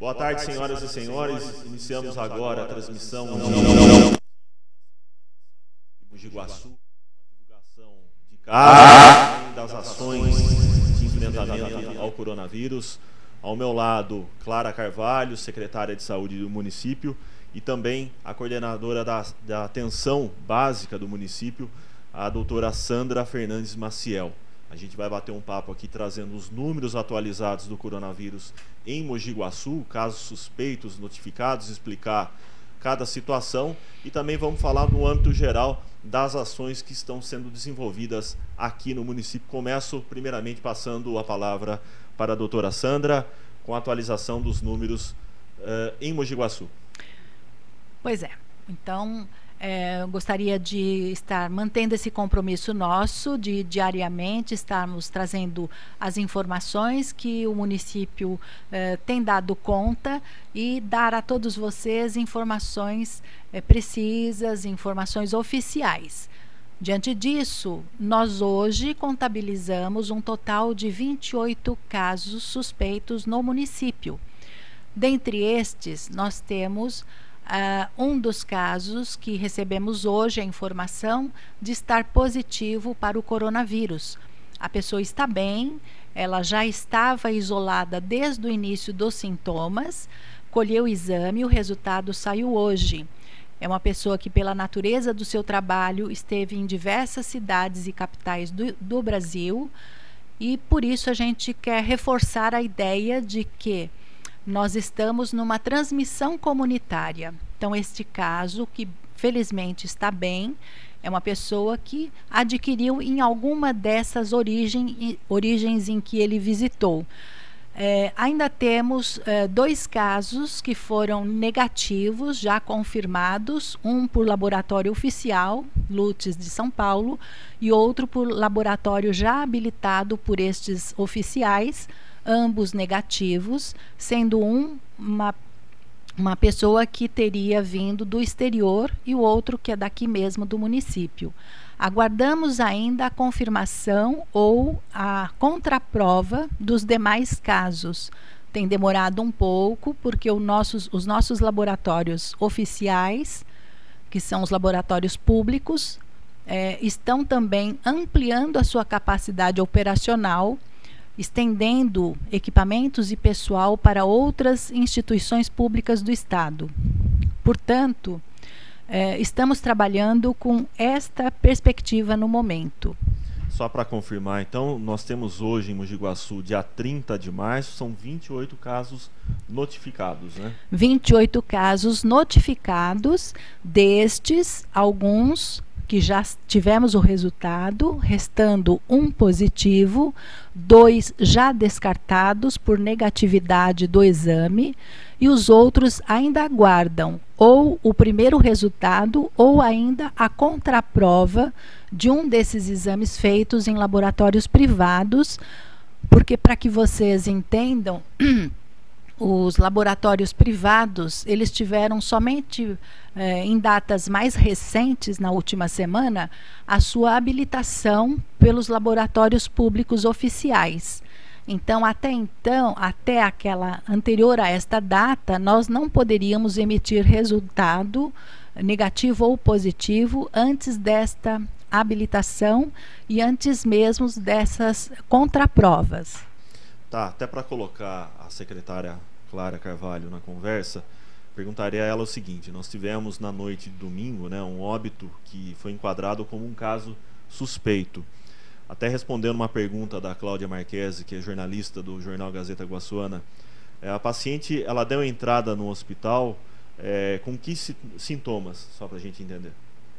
Boa tarde, senhoras e senhores. Iniciamos agora a transmissão de Iguaçu, divulgação de casos, das ações de enfrentamento ao coronavírus. Ao meu lado, Clara Carvalho, secretária de saúde do município, e também a coordenadora da, da atenção básica do município, a doutora Sandra Fernandes Maciel. A gente vai bater um papo aqui trazendo os números atualizados do coronavírus em Mogi Guaçu, casos suspeitos notificados, explicar cada situação e também vamos falar no âmbito geral das ações que estão sendo desenvolvidas aqui no município. Começo primeiramente passando a palavra para a doutora Sandra com a atualização dos números uh, em Mogi Guaçu. Pois é. Então, é, gostaria de estar mantendo esse compromisso nosso de diariamente estarmos trazendo as informações que o município é, tem dado conta e dar a todos vocês informações é, precisas, informações oficiais. Diante disso, nós hoje contabilizamos um total de 28 casos suspeitos no município. Dentre estes, nós temos Uh, um dos casos que recebemos hoje a informação de estar positivo para o coronavírus. A pessoa está bem, ela já estava isolada desde o início dos sintomas, colheu o exame, o resultado saiu hoje. É uma pessoa que, pela natureza do seu trabalho, esteve em diversas cidades e capitais do, do Brasil, e por isso a gente quer reforçar a ideia de que nós estamos numa transmissão comunitária. Então, este caso, que felizmente está bem, é uma pessoa que adquiriu em alguma dessas origem, origens em que ele visitou. É, ainda temos é, dois casos que foram negativos, já confirmados, um por laboratório oficial, Lutes de São Paulo, e outro por laboratório já habilitado por estes oficiais, ambos negativos, sendo um uma, uma pessoa que teria vindo do exterior e o outro que é daqui mesmo do município. Aguardamos ainda a confirmação ou a contraprova dos demais casos. Tem demorado um pouco, porque nossos, os nossos laboratórios oficiais, que são os laboratórios públicos, é, estão também ampliando a sua capacidade operacional estendendo equipamentos e pessoal para outras instituições públicas do Estado. Portanto, eh, estamos trabalhando com esta perspectiva no momento. Só para confirmar, então, nós temos hoje em Mogi Guaçu, dia 30 de março, são 28 casos notificados, né? 28 casos notificados, destes, alguns que já tivemos o resultado, restando um positivo, dois já descartados por negatividade do exame, e os outros ainda aguardam ou o primeiro resultado ou ainda a contraprova de um desses exames feitos em laboratórios privados, porque para que vocês entendam, os laboratórios privados eles tiveram somente eh, em datas mais recentes na última semana a sua habilitação pelos laboratórios públicos oficiais. Então, até então, até aquela anterior a esta data, nós não poderíamos emitir resultado negativo ou positivo antes desta habilitação e antes mesmo dessas contraprovas. Tá, até para colocar a secretária Clara Carvalho na conversa, perguntaria a ela o seguinte: nós tivemos na noite de domingo, né, um óbito que foi enquadrado como um caso suspeito. Até respondendo uma pergunta da Cláudia Marquese, que é jornalista do jornal Gazeta Guaçuana, é, a paciente ela deu entrada no hospital é, com que sintomas, só para a gente entender?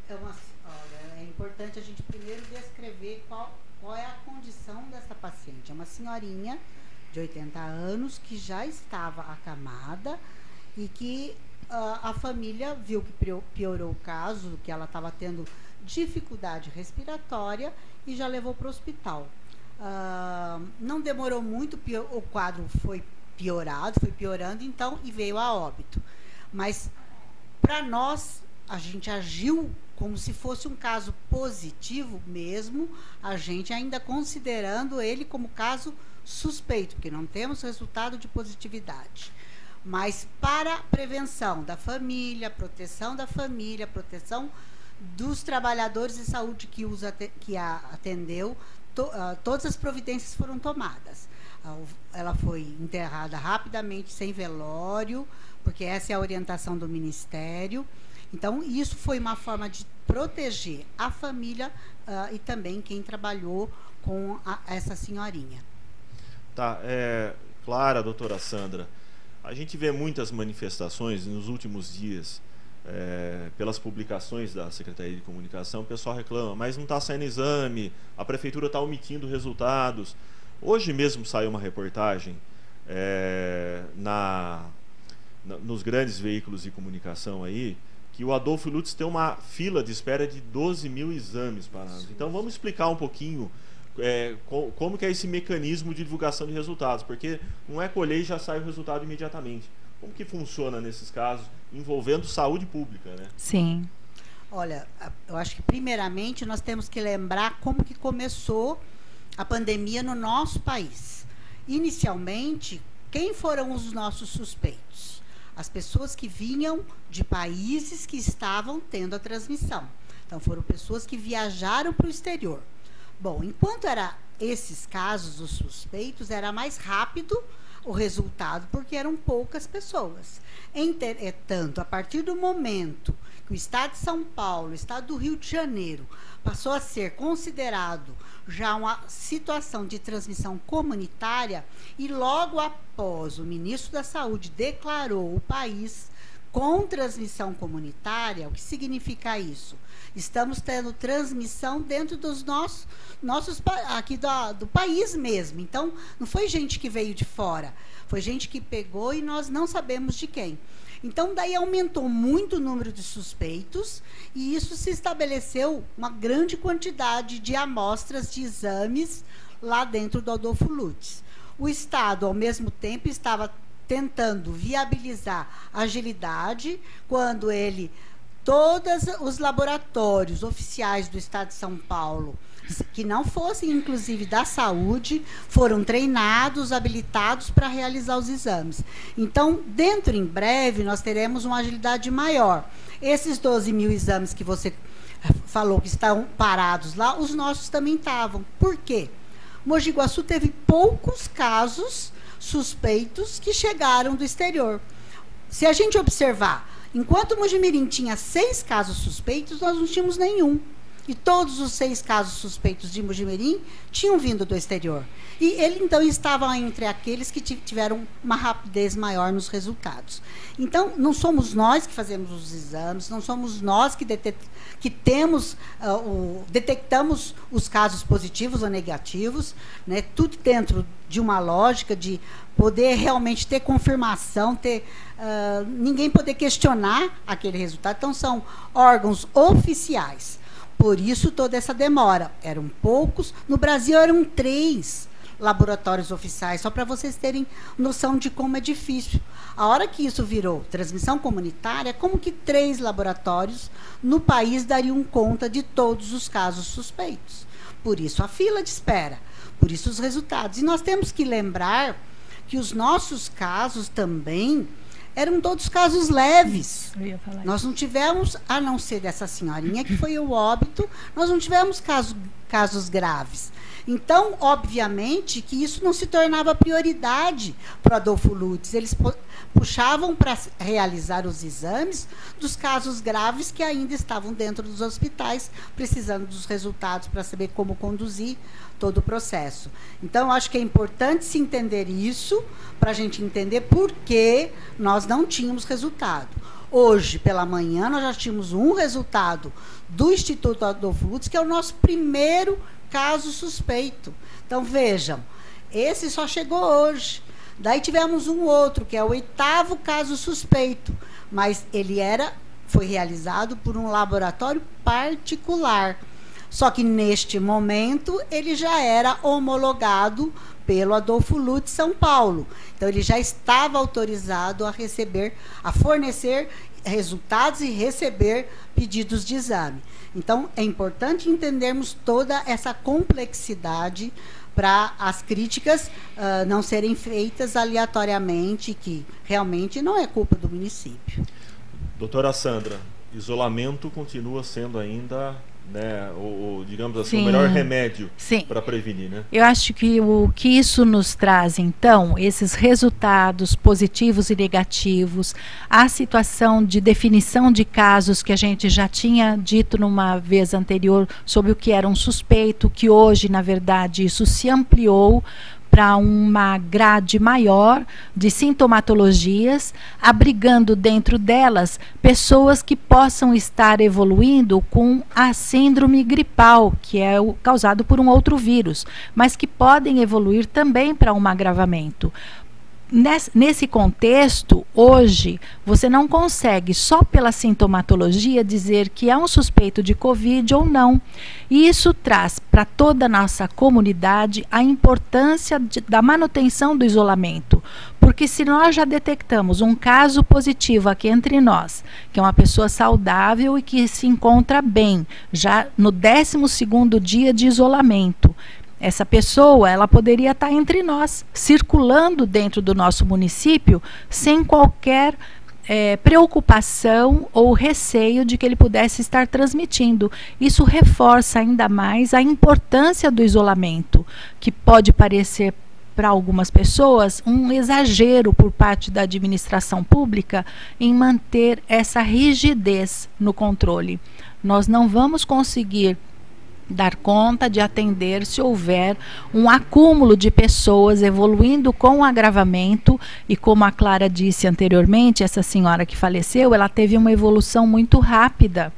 É, uma, olha, é importante a gente primeiro descrever qual, qual é a condição dessa paciente. É uma senhorinha de 80 anos que já estava acamada e que uh, a família viu que piorou o caso, que ela estava tendo dificuldade respiratória e já levou para o hospital. Uh, não demorou muito, o quadro foi piorado, foi piorando, então, e veio a óbito. Mas, para nós, a gente agiu como se fosse um caso positivo mesmo, a gente ainda considerando ele como caso suspeito, porque não temos resultado de positividade. mas para prevenção da família, proteção da família, proteção dos trabalhadores de saúde que, os que a atendeu, to, uh, todas as providências foram tomadas. Uh, ela foi enterrada rapidamente, sem velório, porque essa é a orientação do Ministério. Então, isso foi uma forma de proteger a família uh, e também quem trabalhou com a, essa senhorinha. Tá, é, Clara, doutora Sandra, a gente vê muitas manifestações nos últimos dias, é, pelas publicações da Secretaria de Comunicação, o pessoal reclama, mas não está saindo exame, a prefeitura está omitindo resultados. Hoje mesmo saiu uma reportagem é, na, na, nos grandes veículos de comunicação aí, que o Adolfo Lutz tem uma fila de espera de 12 mil exames parados. Então vamos explicar um pouquinho é, como que é esse mecanismo de divulgação de resultados, porque não é colher e já sai o resultado imediatamente. Como que funciona nesses casos envolvendo saúde pública, né? Sim. Olha, eu acho que primeiramente nós temos que lembrar como que começou a pandemia no nosso país. Inicialmente, quem foram os nossos suspeitos? As pessoas que vinham de países que estavam tendo a transmissão. Então, foram pessoas que viajaram para o exterior. Bom, enquanto era esses casos, os suspeitos, era mais rápido o resultado, porque eram poucas pessoas. Entretanto, a partir do momento que o Estado de São Paulo, o Estado do Rio de Janeiro, passou a ser considerado já uma situação de transmissão comunitária, e logo após o ministro da Saúde declarou o país com transmissão comunitária, o que significa isso? Estamos tendo transmissão dentro dos nossos, nossos aqui do, do país mesmo. Então, não foi gente que veio de fora, foi gente que pegou e nós não sabemos de quem. Então, daí aumentou muito o número de suspeitos e isso se estabeleceu uma grande quantidade de amostras de exames lá dentro do Adolfo Lutz. O Estado, ao mesmo tempo, estava tentando viabilizar agilidade quando ele todos os laboratórios oficiais do Estado de São Paulo que não fossem inclusive da saúde foram treinados, habilitados para realizar os exames. Então, dentro em breve, nós teremos uma agilidade maior. Esses 12 mil exames que você falou que estão parados lá, os nossos também estavam. Por quê? Mogi Guaçu teve poucos casos suspeitos que chegaram do exterior. Se a gente observar, enquanto Mojimirim tinha seis casos suspeitos, nós não tínhamos nenhum. E todos os seis casos suspeitos de Mojimirim tinham vindo do exterior. E ele, então, estava entre aqueles que tiveram uma rapidez maior nos resultados. Então, não somos nós que fazemos os exames, não somos nós que, que temos, uh, o, detectamos os casos positivos ou negativos, né? tudo dentro de uma lógica de poder realmente ter confirmação, ter uh, ninguém poder questionar aquele resultado. Então, são órgãos oficiais. Por isso toda essa demora. Eram poucos. No Brasil eram três laboratórios oficiais, só para vocês terem noção de como é difícil. A hora que isso virou transmissão comunitária, como que três laboratórios no país dariam conta de todos os casos suspeitos? Por isso a fila de espera, por isso os resultados. E nós temos que lembrar que os nossos casos também eram todos casos leves. Nós não tivemos, a não ser dessa senhorinha que foi o óbito, nós não tivemos caso, casos graves. Então, obviamente, que isso não se tornava prioridade para Adolfo Lutz. Eles puxavam para realizar os exames dos casos graves que ainda estavam dentro dos hospitais, precisando dos resultados para saber como conduzir todo o processo. Então, acho que é importante se entender isso, para a gente entender por que nós não tínhamos resultado. Hoje, pela manhã, nós já tínhamos um resultado do Instituto Adolfo Lutz, que é o nosso primeiro caso suspeito. Então, vejam, esse só chegou hoje. Daí tivemos um outro, que é o oitavo caso suspeito, mas ele era foi realizado por um laboratório particular. Só que neste momento ele já era homologado pelo Adolfo Lutz São Paulo. Então ele já estava autorizado a receber, a fornecer resultados e receber pedidos de exame. Então, é importante entendermos toda essa complexidade para as críticas uh, não serem feitas aleatoriamente, que realmente não é culpa do município. Doutora Sandra, isolamento continua sendo ainda né, o, digamos assim, Sim. o melhor remédio para prevenir, né? Eu acho que o que isso nos traz, então, esses resultados positivos e negativos, a situação de definição de casos que a gente já tinha dito numa vez anterior sobre o que era um suspeito, que hoje, na verdade, isso se ampliou para uma grade maior de sintomatologias, abrigando dentro delas pessoas que possam estar evoluindo com a síndrome gripal, que é o, causado por um outro vírus, mas que podem evoluir também para um agravamento nesse contexto, hoje, você não consegue, só pela sintomatologia, dizer que é um suspeito de Covid ou não. E isso traz para toda a nossa comunidade a importância de, da manutenção do isolamento. Porque se nós já detectamos um caso positivo aqui entre nós, que é uma pessoa saudável e que se encontra bem, já no 12 segundo dia de isolamento, essa pessoa, ela poderia estar entre nós, circulando dentro do nosso município, sem qualquer é, preocupação ou receio de que ele pudesse estar transmitindo. Isso reforça ainda mais a importância do isolamento, que pode parecer para algumas pessoas um exagero por parte da administração pública em manter essa rigidez no controle. Nós não vamos conseguir dar conta de atender se houver um acúmulo de pessoas evoluindo com agravamento e como a Clara disse anteriormente, essa senhora que faleceu, ela teve uma evolução muito rápida.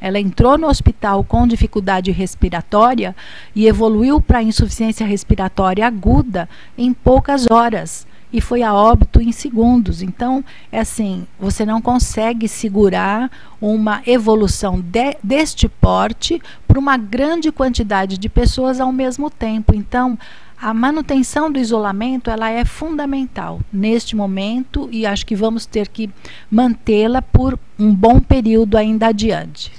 Ela entrou no hospital com dificuldade respiratória e evoluiu para insuficiência respiratória aguda em poucas horas e foi a óbito em segundos. Então, é assim, você não consegue segurar uma evolução de, deste porte para uma grande quantidade de pessoas ao mesmo tempo. Então, a manutenção do isolamento ela é fundamental neste momento e acho que vamos ter que mantê-la por um bom período ainda adiante.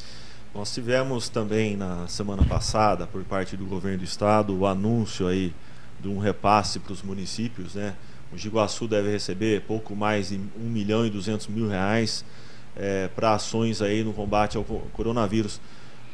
Nós tivemos também na semana passada, por parte do governo do estado, o anúncio aí de um repasse para os municípios, né? O Giguaçu deve receber pouco mais de 1 milhão e 200 mil reais é, para ações aí no combate ao coronavírus.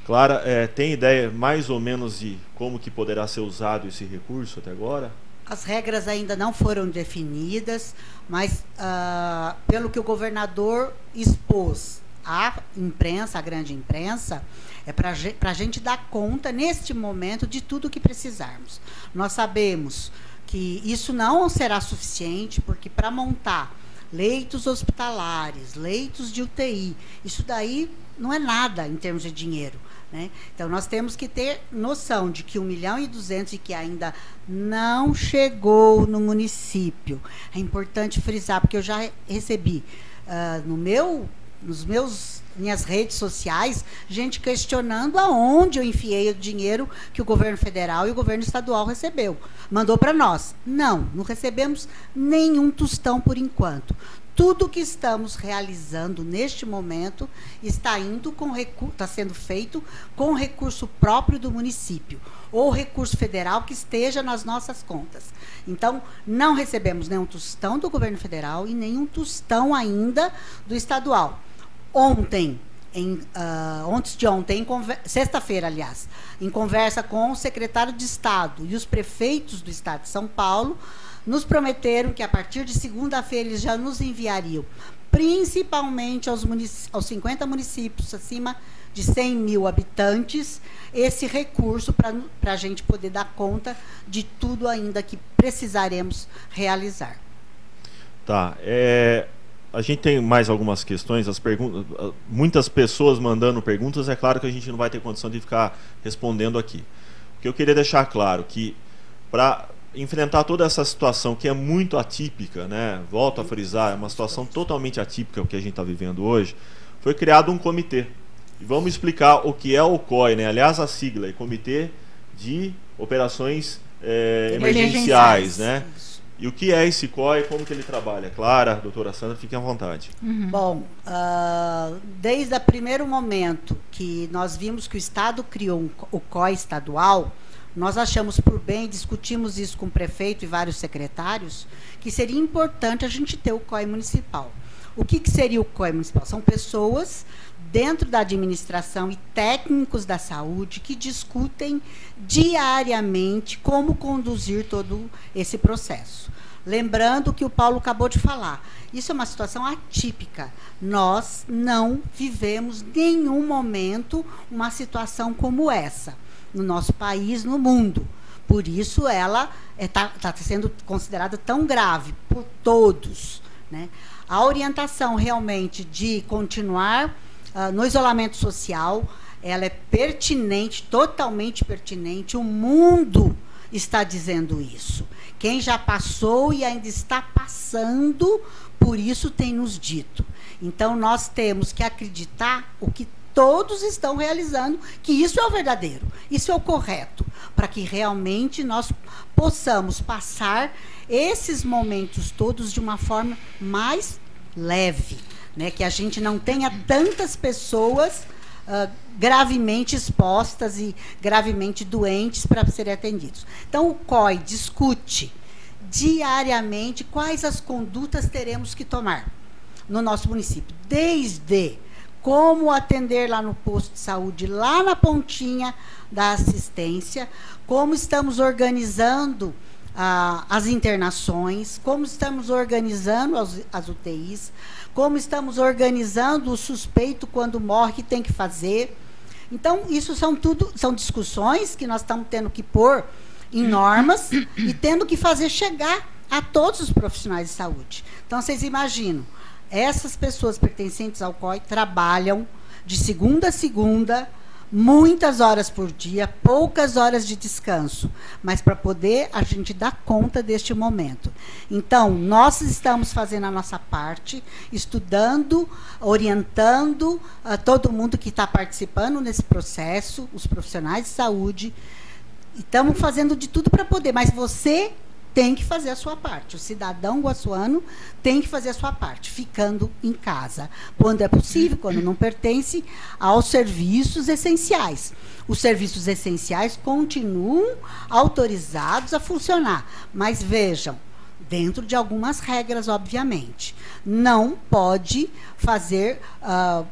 Clara, é, tem ideia mais ou menos de como que poderá ser usado esse recurso até agora? As regras ainda não foram definidas, mas uh, pelo que o governador expôs à imprensa, à grande imprensa, é para a gente dar conta, neste momento, de tudo que precisarmos. Nós sabemos que isso não será suficiente, porque para montar leitos hospitalares, leitos de UTI, isso daí não é nada em termos de dinheiro. Né? Então, nós temos que ter noção de que 1 milhão e 200 e que ainda não chegou no município. É importante frisar, porque eu já recebi uh, no meu, nos meus minhas redes sociais, gente questionando aonde eu enfiei o dinheiro que o governo federal e o governo estadual recebeu. Mandou para nós. Não, não recebemos nenhum tostão por enquanto. Tudo que estamos realizando neste momento está indo com está sendo feito com recurso próprio do município ou recurso federal que esteja nas nossas contas. Então, não recebemos nenhum tostão do governo federal e nenhum tostão ainda do estadual ontem, em, uh, antes de ontem, sexta-feira, aliás, em conversa com o secretário de Estado e os prefeitos do Estado de São Paulo, nos prometeram que a partir de segunda-feira eles já nos enviariam, principalmente aos, aos 50 municípios acima de 100 mil habitantes, esse recurso para a gente poder dar conta de tudo ainda que precisaremos realizar. Tá. É, a gente tem mais algumas questões, as perguntas, muitas pessoas mandando perguntas, é claro que a gente não vai ter condição de ficar respondendo aqui. O que eu queria deixar claro que para enfrentar toda essa situação que é muito atípica, né? Volto a frisar, é uma situação totalmente atípica o que a gente está vivendo hoje. Foi criado um comitê. E vamos explicar o que é o COI, né? Aliás, a sigla é Comitê de Operações é, Emergenciais, né? E o que é esse COI, como que ele trabalha? Clara, doutora Sandra, fiquem à vontade. Uhum. Bom, uh, desde o primeiro momento que nós vimos que o Estado criou um, o COI estadual, nós achamos por bem, discutimos isso com o prefeito e vários secretários, que seria importante a gente ter o COI municipal. O que, que seria o COI municipal? São pessoas dentro da administração e técnicos da saúde que discutem diariamente como conduzir todo esse processo. Lembrando que o Paulo acabou de falar, isso é uma situação atípica. Nós não vivemos nenhum momento uma situação como essa no nosso país, no mundo. Por isso ela está é, tá sendo considerada tão grave por todos. Né? A orientação realmente de continuar uh, no isolamento social, ela é pertinente, totalmente pertinente. O mundo está dizendo isso. Quem já passou e ainda está passando, por isso tem nos dito. Então nós temos que acreditar o que todos estão realizando que isso é o verdadeiro, isso é o correto, para que realmente nós possamos passar esses momentos todos de uma forma mais leve, né? que a gente não tenha tantas pessoas uh, gravemente expostas e gravemente doentes para serem atendidos. Então, o COI discute diariamente quais as condutas teremos que tomar no nosso município, desde como atender lá no posto de saúde, lá na pontinha da assistência, como estamos organizando ah, as internações, como estamos organizando as, as, UTIs, como estamos organizando o suspeito quando morre, que tem que fazer. Então, isso são tudo, são discussões que nós estamos tendo que pôr em normas e tendo que fazer chegar a todos os profissionais de saúde. Então, vocês imaginam, essas pessoas pertencentes ao COI trabalham de segunda a segunda, muitas horas por dia, poucas horas de descanso, mas para poder a gente dar conta deste momento. Então, nós estamos fazendo a nossa parte, estudando, orientando uh, todo mundo que está participando nesse processo, os profissionais de saúde. Estamos fazendo de tudo para poder, mas você tem que fazer a sua parte. O cidadão guaçuano tem que fazer a sua parte, ficando em casa, quando é possível, quando não pertence aos serviços essenciais. Os serviços essenciais continuam autorizados a funcionar, mas vejam, dentro de algumas regras, obviamente. Não pode fazer uh,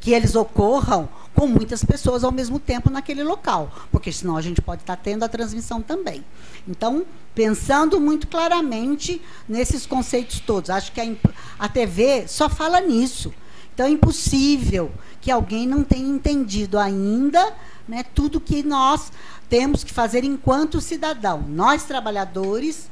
que eles ocorram com muitas pessoas ao mesmo tempo naquele local, porque senão a gente pode estar tendo a transmissão também. Então, pensando muito claramente nesses conceitos todos, acho que a, a TV só fala nisso. Então, é impossível que alguém não tenha entendido ainda né, tudo que nós temos que fazer enquanto cidadão. Nós, trabalhadores,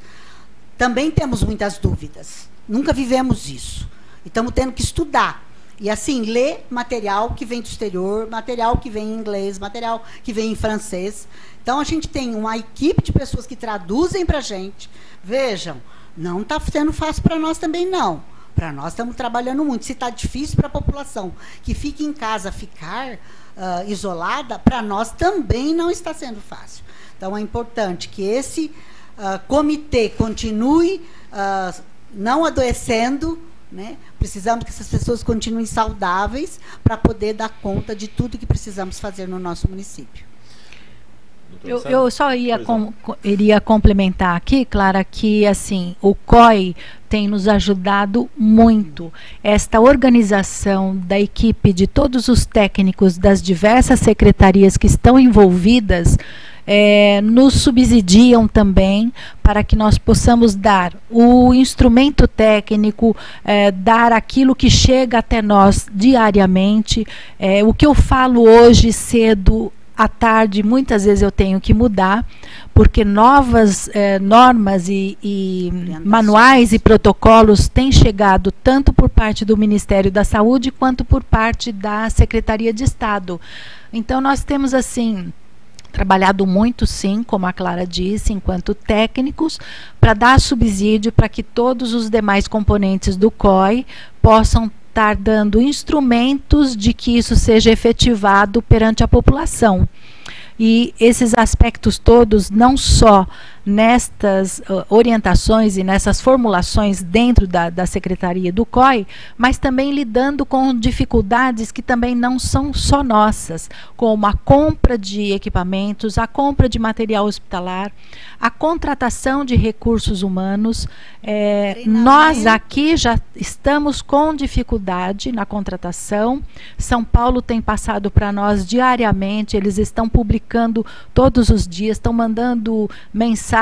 também temos muitas dúvidas. Nunca vivemos isso. E estamos tendo que estudar e assim, ler material que vem do exterior, material que vem em inglês, material que vem em francês. Então, a gente tem uma equipe de pessoas que traduzem para a gente. Vejam, não está sendo fácil para nós também, não. Para nós estamos trabalhando muito. Se está difícil para a população que fica em casa ficar uh, isolada, para nós também não está sendo fácil. Então, é importante que esse uh, comitê continue uh, não adoecendo, né? Precisamos que essas pessoas continuem saudáveis para poder dar conta de tudo que precisamos fazer no nosso município. Eu, eu, só ia com, iria complementar aqui, Clara, que assim o COI tem nos ajudado muito. Esta organização da equipe de todos os técnicos das diversas secretarias que estão envolvidas é, nos subsidiam também para que nós possamos dar o instrumento técnico, é, dar aquilo que chega até nós diariamente. É, o que eu falo hoje cedo à tarde, muitas vezes eu tenho que mudar, porque novas eh, normas e, e manuais e protocolos têm chegado tanto por parte do Ministério da Saúde quanto por parte da Secretaria de Estado. Então, nós temos assim trabalhado muito, sim, como a Clara disse, enquanto técnicos, para dar subsídio para que todos os demais componentes do COI possam estar dando instrumentos de que isso seja efetivado perante a população. E esses aspectos todos, não só nestas uh, orientações e nessas formulações dentro da, da Secretaria do COI, mas também lidando com dificuldades que também não são só nossas, como a compra de equipamentos, a compra de material hospitalar, a contratação de recursos humanos. É, nós aqui já estamos com dificuldade na contratação. São Paulo tem passado para nós diariamente, eles estão publicando todos os dias, estão mandando mensagens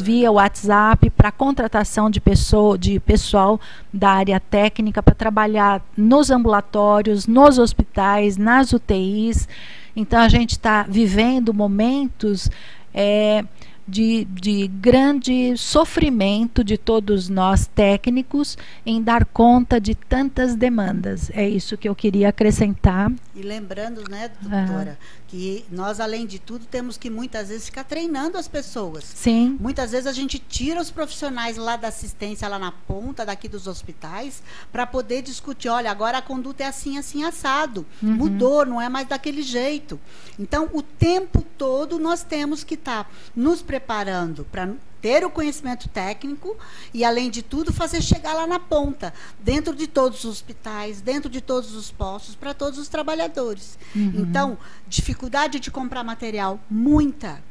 via WhatsApp para contratação de, pessoa, de pessoal da área técnica para trabalhar nos ambulatórios, nos hospitais, nas UTIs. Então a gente está vivendo momentos. É, de, de grande sofrimento de todos nós técnicos em dar conta de tantas demandas. É isso que eu queria acrescentar. E lembrando, né, doutora, que nós, além de tudo, temos que muitas vezes ficar treinando as pessoas. Sim. Muitas vezes a gente tira os profissionais lá da assistência, lá na ponta daqui dos hospitais, para poder discutir, olha, agora a conduta é assim, assim, assado. Uhum. Mudou, não é mais daquele jeito. Então, o tempo todo nós temos que estar tá nos preparando para ter o conhecimento técnico e, além de tudo, fazer chegar lá na ponta, dentro de todos os hospitais, dentro de todos os postos, para todos os trabalhadores. Uhum. Então, dificuldade de comprar material, muita.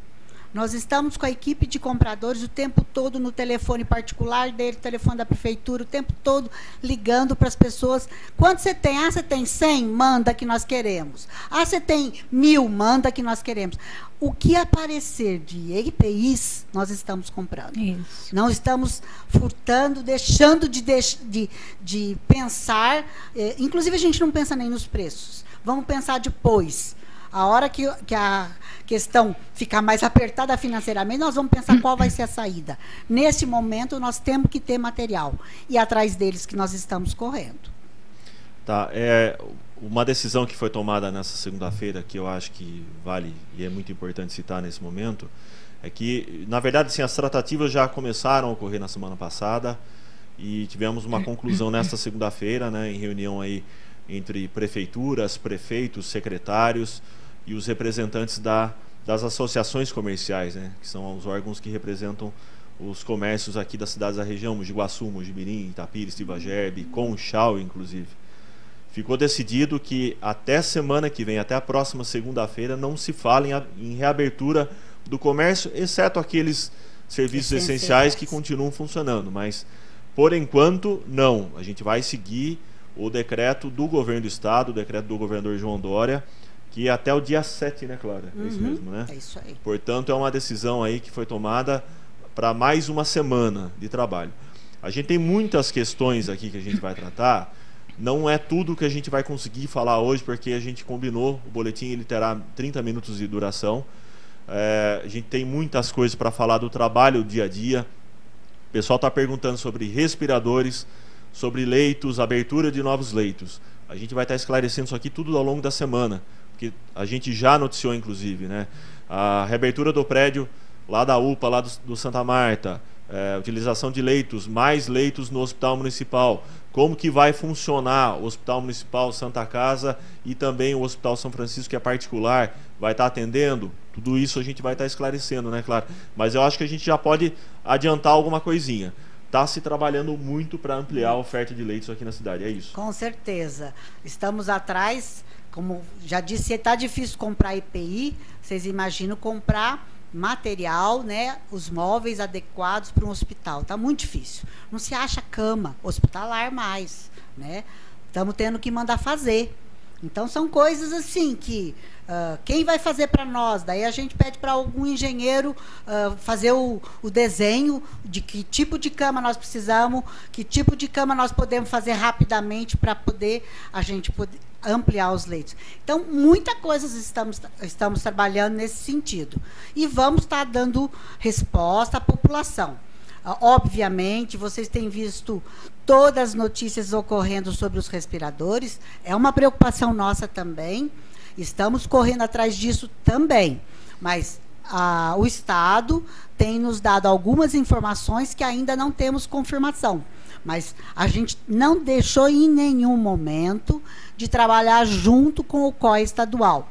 Nós estamos com a equipe de compradores o tempo todo no telefone particular dele, telefone da prefeitura, o tempo todo ligando para as pessoas. Quanto você tem? Ah, você tem 100? Manda que nós queremos. Ah, você tem mil? Manda que nós queremos. O que aparecer de EPIs, nós estamos comprando. Isso. Não estamos furtando, deixando de, de, de pensar. Eh, inclusive, a gente não pensa nem nos preços. Vamos pensar depois. A hora que, que a questão ficar mais apertada financeiramente, nós vamos pensar qual vai ser a saída. Nesse momento, nós temos que ter material. E atrás deles que nós estamos correndo. Tá. É, uma decisão que foi tomada nessa segunda-feira, que eu acho que vale e é muito importante citar nesse momento, é que, na verdade, assim, as tratativas já começaram a ocorrer na semana passada e tivemos uma conclusão nesta segunda-feira, né, em reunião aí entre prefeituras, prefeitos, secretários, e os representantes da, das associações comerciais, né, que são os órgãos que representam os comércios aqui das cidades da região, Mojiguaçu, Mojibirim, Itapires, Tibagerbe, Conchal, inclusive. Ficou decidido que até semana que vem, até a próxima segunda-feira, não se fala em, em, reabertura do comércio, exceto aqueles serviços essenciais que continuam funcionando. Mas, por enquanto, não. A gente vai seguir o decreto do governo do estado, o decreto do governador João Dória, que até o dia 7, né, Clara? Uhum, é isso mesmo, né? É isso aí. Portanto, é uma decisão aí que foi tomada para mais uma semana de trabalho. A gente tem muitas questões aqui que a gente vai tratar. Não é tudo que a gente vai conseguir falar hoje, porque a gente combinou, o boletim ele terá 30 minutos de duração. É, a gente tem muitas coisas para falar do trabalho dia a dia. O pessoal está perguntando sobre respiradores, sobre leitos, abertura de novos leitos. A gente vai estar esclarecendo isso aqui tudo ao longo da semana que a gente já noticiou, inclusive, né? A reabertura do prédio lá da UPA, lá do, do Santa Marta, é, utilização de leitos, mais leitos no Hospital Municipal, como que vai funcionar o Hospital Municipal Santa Casa e também o Hospital São Francisco, que é particular, vai estar atendendo? Tudo isso a gente vai estar esclarecendo, né, claro? Mas eu acho que a gente já pode adiantar alguma coisinha. Está se trabalhando muito para ampliar a oferta de leitos aqui na cidade, é isso? Com certeza. Estamos atrás como já disse, está difícil comprar EPI, vocês imaginam comprar material, né, os móveis adequados para um hospital. Está muito difícil. Não se acha cama hospitalar mais, né? Estamos tendo que mandar fazer. Então são coisas assim que uh, quem vai fazer para nós? Daí a gente pede para algum engenheiro uh, fazer o, o, desenho de que tipo de cama nós precisamos, que tipo de cama nós podemos fazer rapidamente para poder a gente poder ampliar os leitos. Então, muita coisa estamos, estamos trabalhando nesse sentido. E vamos estar dando resposta à população. Uh, obviamente, vocês têm visto todas as notícias ocorrendo sobre os respiradores. É uma preocupação nossa também. Estamos correndo atrás disso também. Mas uh, o Estado tem nos dado algumas informações que ainda não temos confirmação. Mas a gente não deixou em nenhum momento de trabalhar junto com o COI estadual.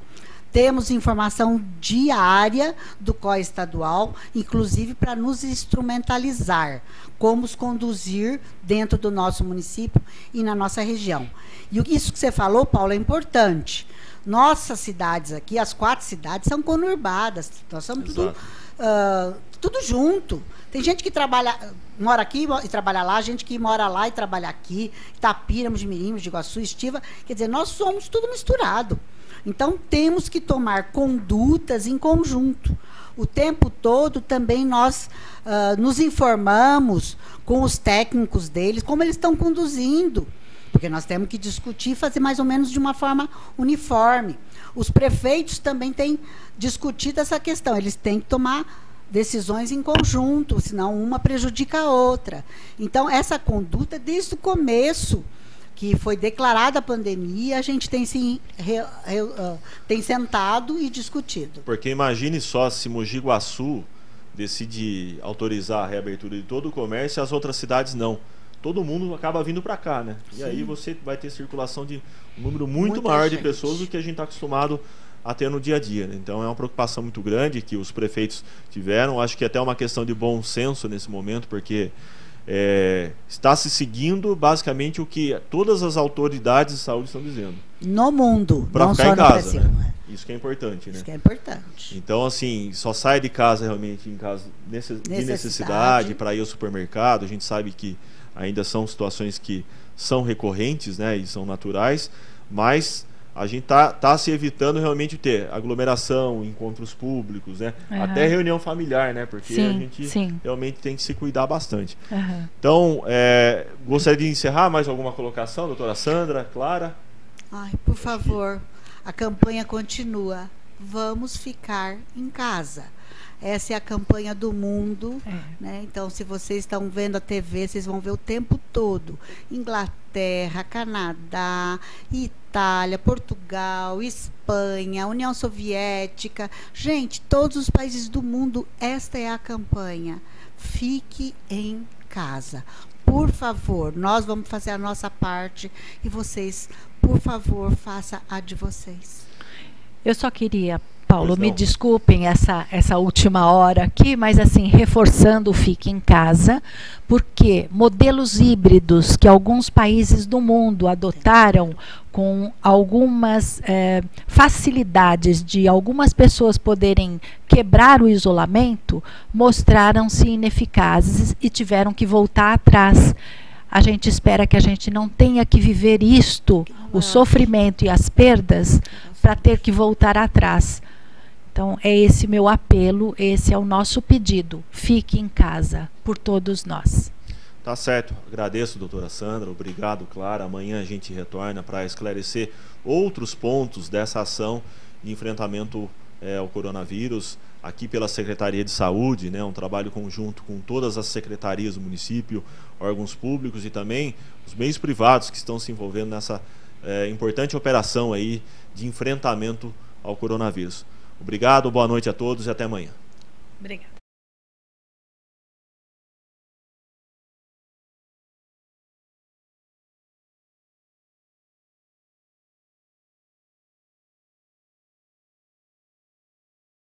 Temos informação diária do COI estadual, inclusive para nos instrumentalizar, como os conduzir dentro do nosso município e na nossa região. E isso que você falou, Paulo, é importante. Nossas cidades aqui, as quatro cidades, são conurbadas. Nós somos tudo, uh, tudo junto. Tem gente que trabalha, mora aqui e trabalha lá, gente que mora lá e trabalha aqui, Itapira, Mojimirim, de Iguaçu, Estiva. Quer dizer, nós somos tudo misturado. Então, temos que tomar condutas em conjunto. O tempo todo também nós uh, nos informamos com os técnicos deles, como eles estão conduzindo. Porque nós temos que discutir e fazer mais ou menos de uma forma uniforme. Os prefeitos também têm discutido essa questão. Eles têm que tomar decisões em conjunto, senão uma prejudica a outra. Então, essa conduta, desde o começo, que foi declarada a pandemia, a gente tem, se, re, re, uh, tem sentado e discutido. Porque imagine só se Mogi Guaçu decide autorizar a reabertura de todo o comércio e as outras cidades não. Todo mundo acaba vindo para cá, né? Sim. E aí você vai ter circulação de um número muito Muita maior gente. de pessoas do que a gente está acostumado a ter no dia a dia. Né? Então é uma preocupação muito grande que os prefeitos tiveram. Acho que é até uma questão de bom senso nesse momento, porque é, está se seguindo basicamente o que todas as autoridades de saúde estão dizendo. No mundo, para ficar em casa. Né? Isso que é importante, né? Isso que é importante. Então, assim, só sai de casa realmente em caso necess... necessidade. de necessidade para ir ao supermercado. A gente sabe que ainda são situações que são recorrentes, né? E são naturais, mas a gente tá, tá se evitando realmente ter aglomeração, encontros públicos, né? Uhum. Até reunião familiar, né? Porque sim, a gente sim. realmente tem que se cuidar bastante. Uhum. Então, é, gostaria de encerrar mais alguma colocação, doutora Sandra, Clara? Ai, por favor, a campanha continua. Vamos ficar em casa. Essa é a campanha do mundo. É. Né? Então, se vocês estão vendo a TV, vocês vão ver o tempo todo. Inglaterra, Canadá, Itália, Portugal, Espanha, União Soviética. Gente, todos os países do mundo, esta é a campanha. Fique em casa. Por favor, nós vamos fazer a nossa parte e vocês, por favor, façam a de vocês. Eu só queria Paulo, me desculpem essa, essa última hora aqui, mas assim, reforçando o fique em casa, porque modelos híbridos que alguns países do mundo adotaram com algumas é, facilidades de algumas pessoas poderem quebrar o isolamento, mostraram-se ineficazes e tiveram que voltar atrás. A gente espera que a gente não tenha que viver isto, o sofrimento e as perdas, para ter que voltar atrás. Então, é esse meu apelo, esse é o nosso pedido. Fique em casa por todos nós. Tá certo. Agradeço, doutora Sandra. Obrigado, Clara. Amanhã a gente retorna para esclarecer outros pontos dessa ação de enfrentamento é, ao coronavírus aqui pela Secretaria de Saúde, né, um trabalho conjunto com todas as secretarias do município, órgãos públicos e também os meios privados que estão se envolvendo nessa é, importante operação aí de enfrentamento ao coronavírus. Obrigado, boa noite a todos e até amanhã. Obrigada.